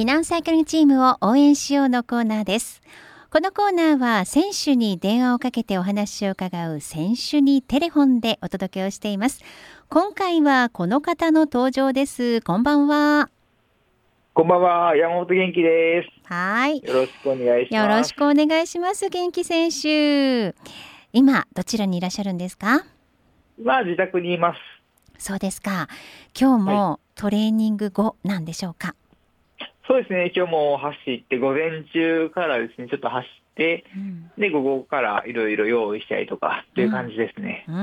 避難サイクリングチームを応援しようのコーナーです。このコーナーは選手に電話をかけてお話を伺う選手にテレフォンでお届けをしています。今回はこの方の登場です。こんばんは。こんばんは。山本元気です。はい。よろしくお願いします。よろしくお願いします元気選手。今どちらにいらっしゃるんですか？まあ自宅にいます。そうですか。今日もトレーニング後なんでしょうか、そうですね今日も走って午前中からですねちょっと走って、うんで午後からいろいろ用意したりとかっていう感じですね、うー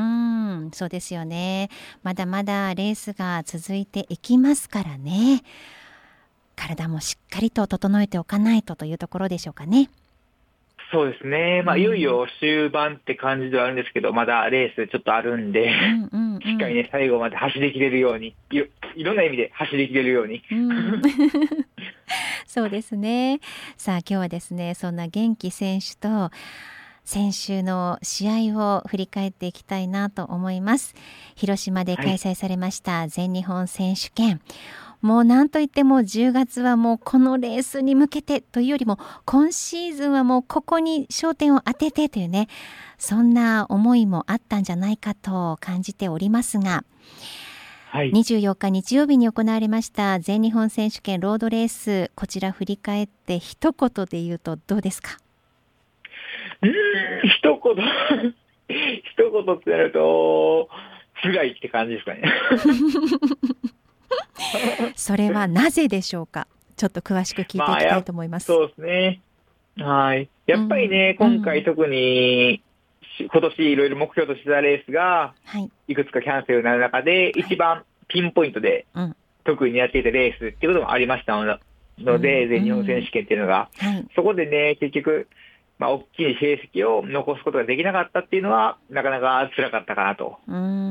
ん、そうですよね。まだまだレースが続いていきますからね。体もしっかりと整えておかないとというところでしょうかね。そうですねまあうんいよいよ終盤って感じではあるんですけどまだレースちょっとあるんで、うんうんうん。しっかりね最後まで走りきれるようにいろんな意味で走りきれるようにうんそうですね。さあ今日はですね、そんな元気選手と先週の試合を振り返っていきたいなと思います。広島で開催されました全日本選手権。もうなんといっても10月はもうこのレースに向けてというよりも今シーズンはもうここに焦点を当ててというねそんな思いもあったんじゃないかと感じておりますが。はい。24日日曜日に行われました全日本選手権ロードレースこちら振り返って一言で言うとどうですか？うーん一言一言ってなると辛いって感じですかね それはなぜでしょうか？ちょっと詳しく聞いていきたいと思います、そうですね。はい。やっぱりね、うん。今回特に、し今年いろいろ目標としてたレースが、はい。いくつかキャンセルになる中で、一番ピンポイントでうん。特にやっていたレースっていうこともありましたのので、うん。全日本選手権っていうのが、はい。そこでね、結局、まあ、大きい成績を残すことができなかったっていうのは、なかなか辛かったかなと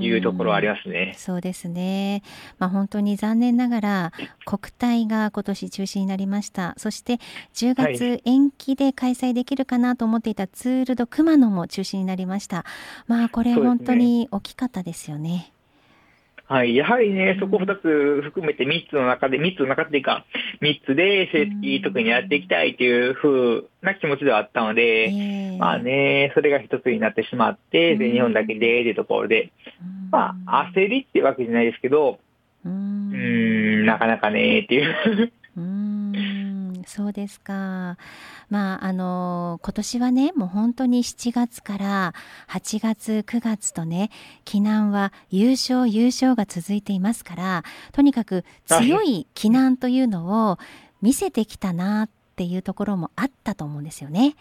いうところはありますね。そうですね。まあ本当に残念ながら国体が今年中止になりました。そして10月延期で開催できるかなと思っていたツールド熊野も中止になりました。まあこれ本当に大きかったですよね。はい。やはりね、そこ2つ含めて3つの中で、3つの中っていうか、3つで成績特にやっていきたいという風な気持ちではあったので、ええ。まあね、それが一つになってしまって、うん。全日本だけでというところで、うん。まあ、焦りってわけじゃないですけど、ううーん、なかなかね、っていう。そうですか。まああの今年はねもう本当に7月から8月9月とね避難は優勝優勝が続いていますからとにかく強い避難というのを見せてきたなっていうところもあったと思うんですよね。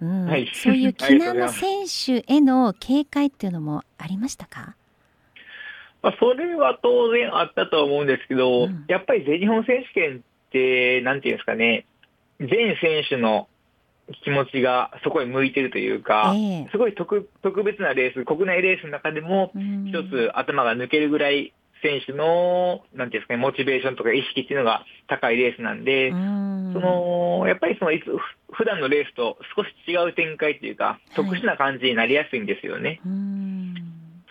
うん。はい。そういう避難の選手への警戒っていうのもありましたか？まあ、それは当然あったと思うんですけど、うん。やっぱり全日本選手権って、なんていうんですかね、全選手の気持ちがそこに向いてるというか、ええ。すごい特特別なレース、国内レースの中でも、うん。一つ頭が抜けるぐらい、選手の、なんていうんですかね、モチベーションとか意識っていうのが高いレースなんで、うん。その、やっぱりその、いつ、ふ普段のレースと少し違う展開っていうか、特殊な感じになりやすいんですよね。うん。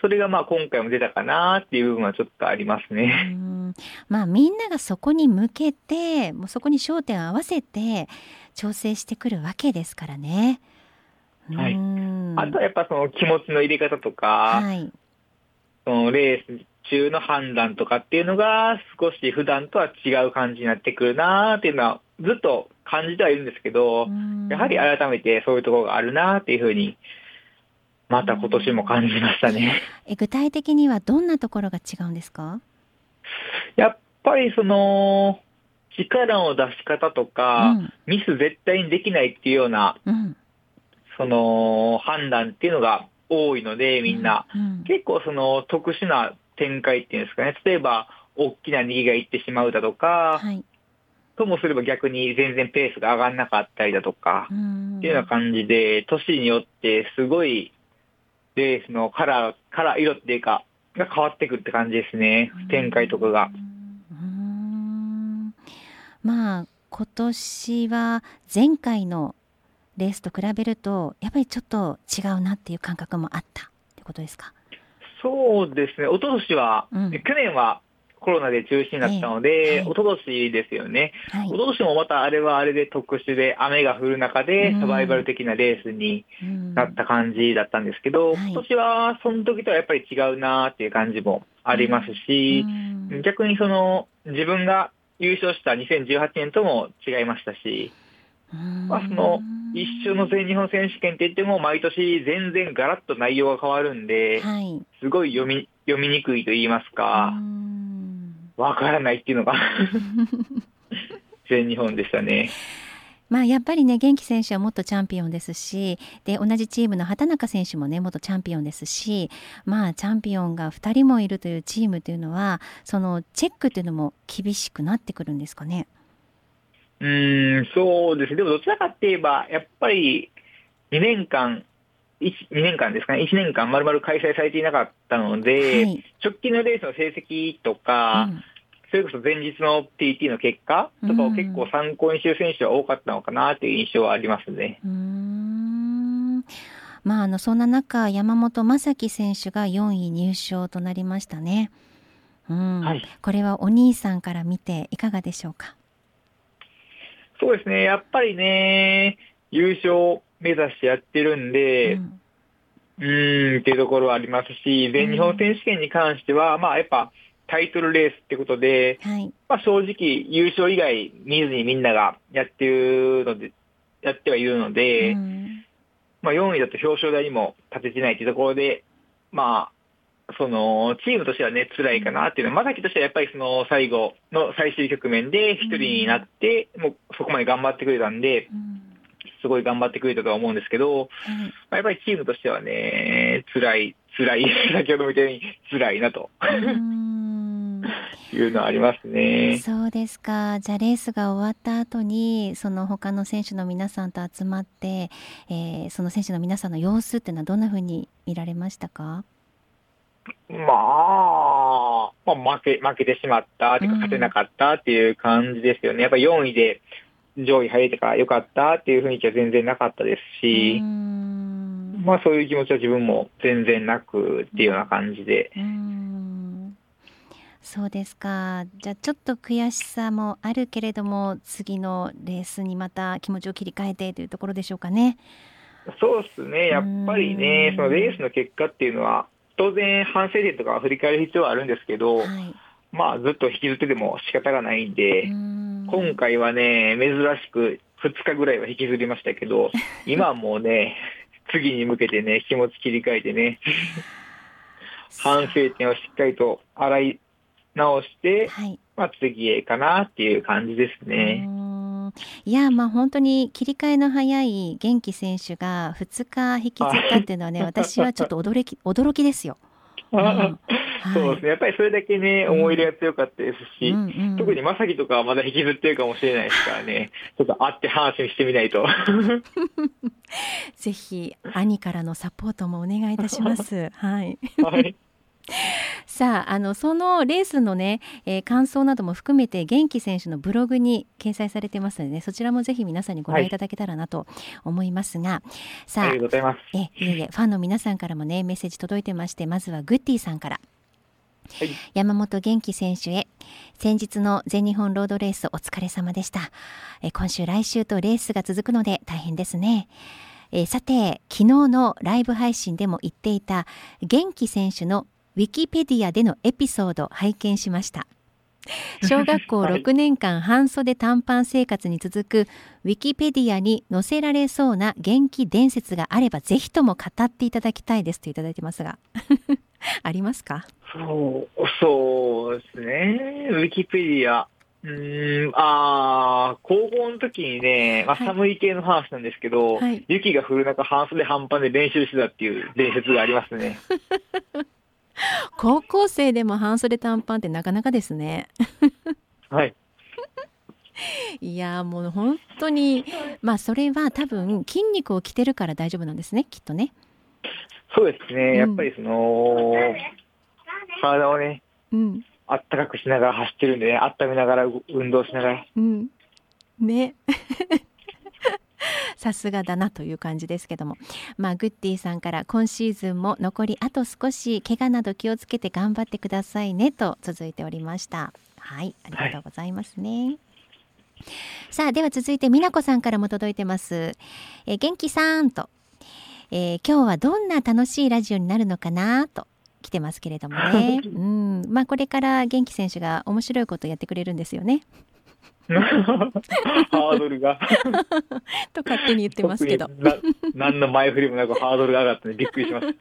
それがまあ今回も出たかなっていう部分はちょっとありますうね。んまあみんながそこに向けてもうそこに焦点を合わせて調整してくるわけですからね。はいうんあとはやっぱその気持ちの入れ方とか、はい、そのレース中の判断とかっていうのが少し普段とは違う感じになってくるなっていうのはずっと感じてはいるんですけど、うんやはり改めてそういうところがあるなっていうふうに、また今年も感じましたね。え具体的にはどんなところが違うんですか？やっぱりその、力の出し方とか、うんミス絶対にできないっていうような、うん、その判断っていうのが多いので、みんな。うん結構その特殊な展開っていうんですかね。例えば、大きな逃げがいってしまうだとか、はい、ともすれば逆に全然ペースが上がんなかったりだとか、うんっていうような感じで、年によってすごいレースのカラー、カラー、色っていうか、が変わってくるって感じですね。展開とかが。うんまあ今年は前回のレースと比べるとやっぱりちょっと違うなっていう感覚もあったってことですか？そうですね。一昨年は、うん。去年はコロナで中止になったので、ええ。はい。一昨年ですよね。はい。一昨年もまたあれはあれで特殊で雨が降る中でうん。サバイバル的なレースにうん。なった感じだったんですけど、はい。今年はその時とはやっぱり違うなっていう感じもありますし、うん。逆にその自分が優勝した2018年とも違いましたし、まあその一周の全日本選手権って言っても毎年全然ガラッと内容が変わるんで、はい。すごい読み、読みにくいと言いますかう、ん。わからないっていうのが 全日本でしたね。まあやっぱりね元気選手は元チャンピオンですしで同じチームの畑中選手もね元チャンピオンですしまあチャンピオンが2人もいるというチームというのはそのチェックというのも厳しくなってくるんですかね？うーん、そうですね。でもどちらかって言えば、やっぱり2年間、1, 2年間ですかね、1年間丸々開催されていなかったので、はい直近のレースの成績とか、うんそれこそ前日の TT の結果とかを結構参考にしてる選手は多かったのかなという印象はありますね。うーん。まああのそんな中山本正樹選手が4位入賞となりましたね。うん。はい。これはお兄さんから見ていかがでしょうか？そうですね、やっぱりね、優勝目指してやってるんで、うん。うーん、っていうところはありますし、全日本選手権に関しては、まあやっぱタイトルレースってことで、はい。まあ正直優勝以外見ずにみんながやってるので、やってはいるので、うん。まあ4位だと表彰台にも立ててないっていうところで、まあ、その、チームとしてはね、辛いかなっていうのは、まさきとしてはやっぱりその最後の最終局面で一人になって、もうそこまで頑張ってくれたんで、うん。すごい頑張ってくれたとは思うんですけど、はい。まあやっぱりチームとしてはね、辛い、辛い、先ほども言ったように辛いなというのはありますね。そうですか。じゃあレースが終わった後にその他の選手の皆さんと集まって、えーその選手の皆さんの様子っていうのはどんな風に見られましたか？まあ、まあ、負け、負けてしまった、てかうん勝てなかったっていう感じですよね。やっぱ4位で上位入れてから良かったっていう雰囲気は全然なかったですし、んまあそういう気持ちは自分も全然なくっていうような感じで。そうですか。じゃあちょっと悔しさもあるけれども次のレースにまた気持ちを切り替えてというところでしょうかね。そうですね。やっぱりねうん、そのレースの結果っていうのは、当然反省点とかは振り返る必要はあるんですけど、はい。まあずっと引きずってても仕方がないんうで、ーん今回はね、珍しく2日ぐらいは引きずりましたけど、今はもうね、次に向けてね、気持ち切り替えてね、反省点をしっかりと洗い直して、はい。まあ次へかなっていう感じですうね。いやまあ本当に切り替えの早い元気選手が2日引きずったっていうのはね私はちょっと驚き驚きですよ。うんはいそうですね。やっぱりそれだけね、思い入れが強かったですし、うんうん特にまさきとかはまだ引きずってるかもしれないですからね、ちょっと会って話してみないと。ぜひ兄からのサポートもお願いいたします。はい。はい。さああのそのレースのね、えー感想なども含めて元気選手のブログに掲載されてますので、ね、そちらもぜひ皆さんにご覧いただけたらなと思いますが、さあありがとうございます。えいえいえファンの皆さんからもねメッセージ届いてましてまずはグッディさんから。はい。山本元気選手へ先日の全日本ロードレースお疲れ様でしたえ今週来週とレースが続くので大変ですねえさて昨日のライブ配信でも言っていた元気選手のウィキペディアでのエピソード拝見しました 小学校はい6年間半袖短パン生活に続くウィキペディアに載せられそうな元気伝説があればぜひとも語っていただきたいですといただいてますが ありますか？そう、そうですね。ウィキペディア。うーん、あー高校の時にね、まあ、はい寒い系の話なんですけど、はい雪が降る中半袖半パンで練習してたっていう伝説がありますね。高校生でも半袖短パンってなかなかですね。はい。いやーもう本当にまあそれは多分筋肉を着てるから大丈夫なんですねきっとね。そうですね。んやっぱりその、体をね、うんあったかくしながら走ってるんでね、温めながら運動しながら。うんね。さすがだなという感じですけども、まあ、グッディさんから今シーズンも残りあと少し怪我など気をつけて頑張ってくださいねと続いておりました。はいありがとうございますね、はいさあでは続いて美奈子さんからも届いてます。え元気さんと、えー、今日はどんな楽しいラジオになるのかなと来てますけれどもね。うん。まあこれから元気選手が面白いことをやってくれるんですよね ハードルが。と勝手に言ってますけど。何の前振りもなくハードルが上がってびっくりします。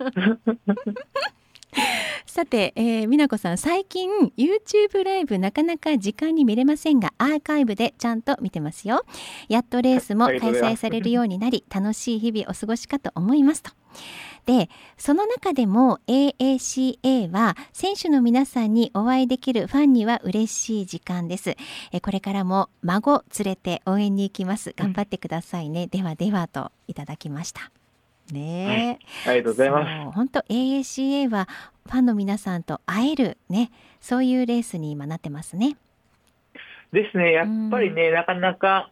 さて、えー、美奈子さん最近 YouTube ライブなかなか時間に見れませんがアーカイブでちゃんと見てますよ。やっとレースも開催されるようになり楽しい日々お過ごしかと思いますとでその中でも AACA は選手の皆さんにお会いできるファンには嬉しい時間です。えこれからも孫連れて応援に行きます。頑張ってくださいね。ではではといただきました。ね、はい、ありがとうございます。本当 AACA はファンの皆さんと会えるねそういうレースに今なってますね。ですね。やっぱりね、なかなか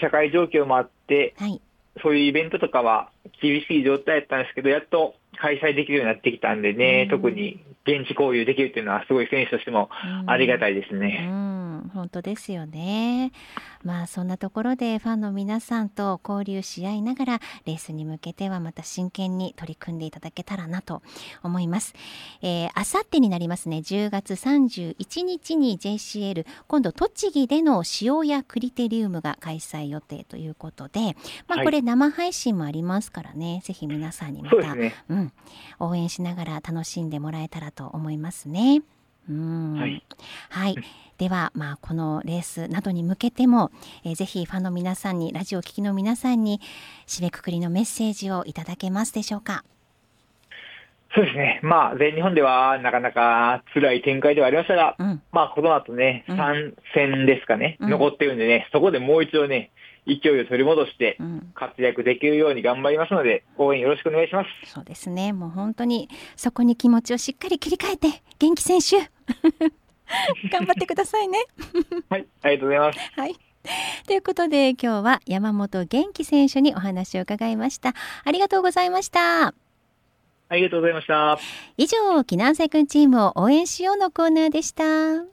社会状況もあって、はい、そういうイベントとかは厳しい状態だったんですけど、やっと開催できるようになってきたんでね、うん、特に現地交流できるっていうのは、すごい選手としてもありがたいですね。うん、本当ですよね。まあそんなところでファンの皆さんと交流し合いながらレースに向けてはまた真剣に取り組んでいただけたらなと思います。えー、あさってになりますね。10月31日に JCL 今度栃木での塩やクリテリウムが開催予定ということで、まあ、これ生配信もありますからね、はい、ぜひ皆さんにまた、ね、うん、応援しながら楽しんでもらえたらと思いますね。うん。はい、はい、では、まあ、このレースなどに向けても、えー、ぜひファンの皆さんにラジオ聴きの皆さんに締めくくりのメッセージをいただけますでしょうか。そうですね、まあ、全日本ではなかなか辛い展開ではありましたが、うん、まあ、この後ね、3戦ですかね、うん、残ってるんでね、そこでもう一度ね、勢いを取り戻して活躍できるように頑張りますので、応援よろしくお願いします。そうですね。もう本当にそこに気持ちをしっかり切り替えて元気選手 頑張ってくださいね。はい、ありがとうございます。はい。ということで今日は山本元気選手にお話を伺いました。ありがとうございました。ありがとうございました。以上、避難生君チームを応援しようのコーナーでした。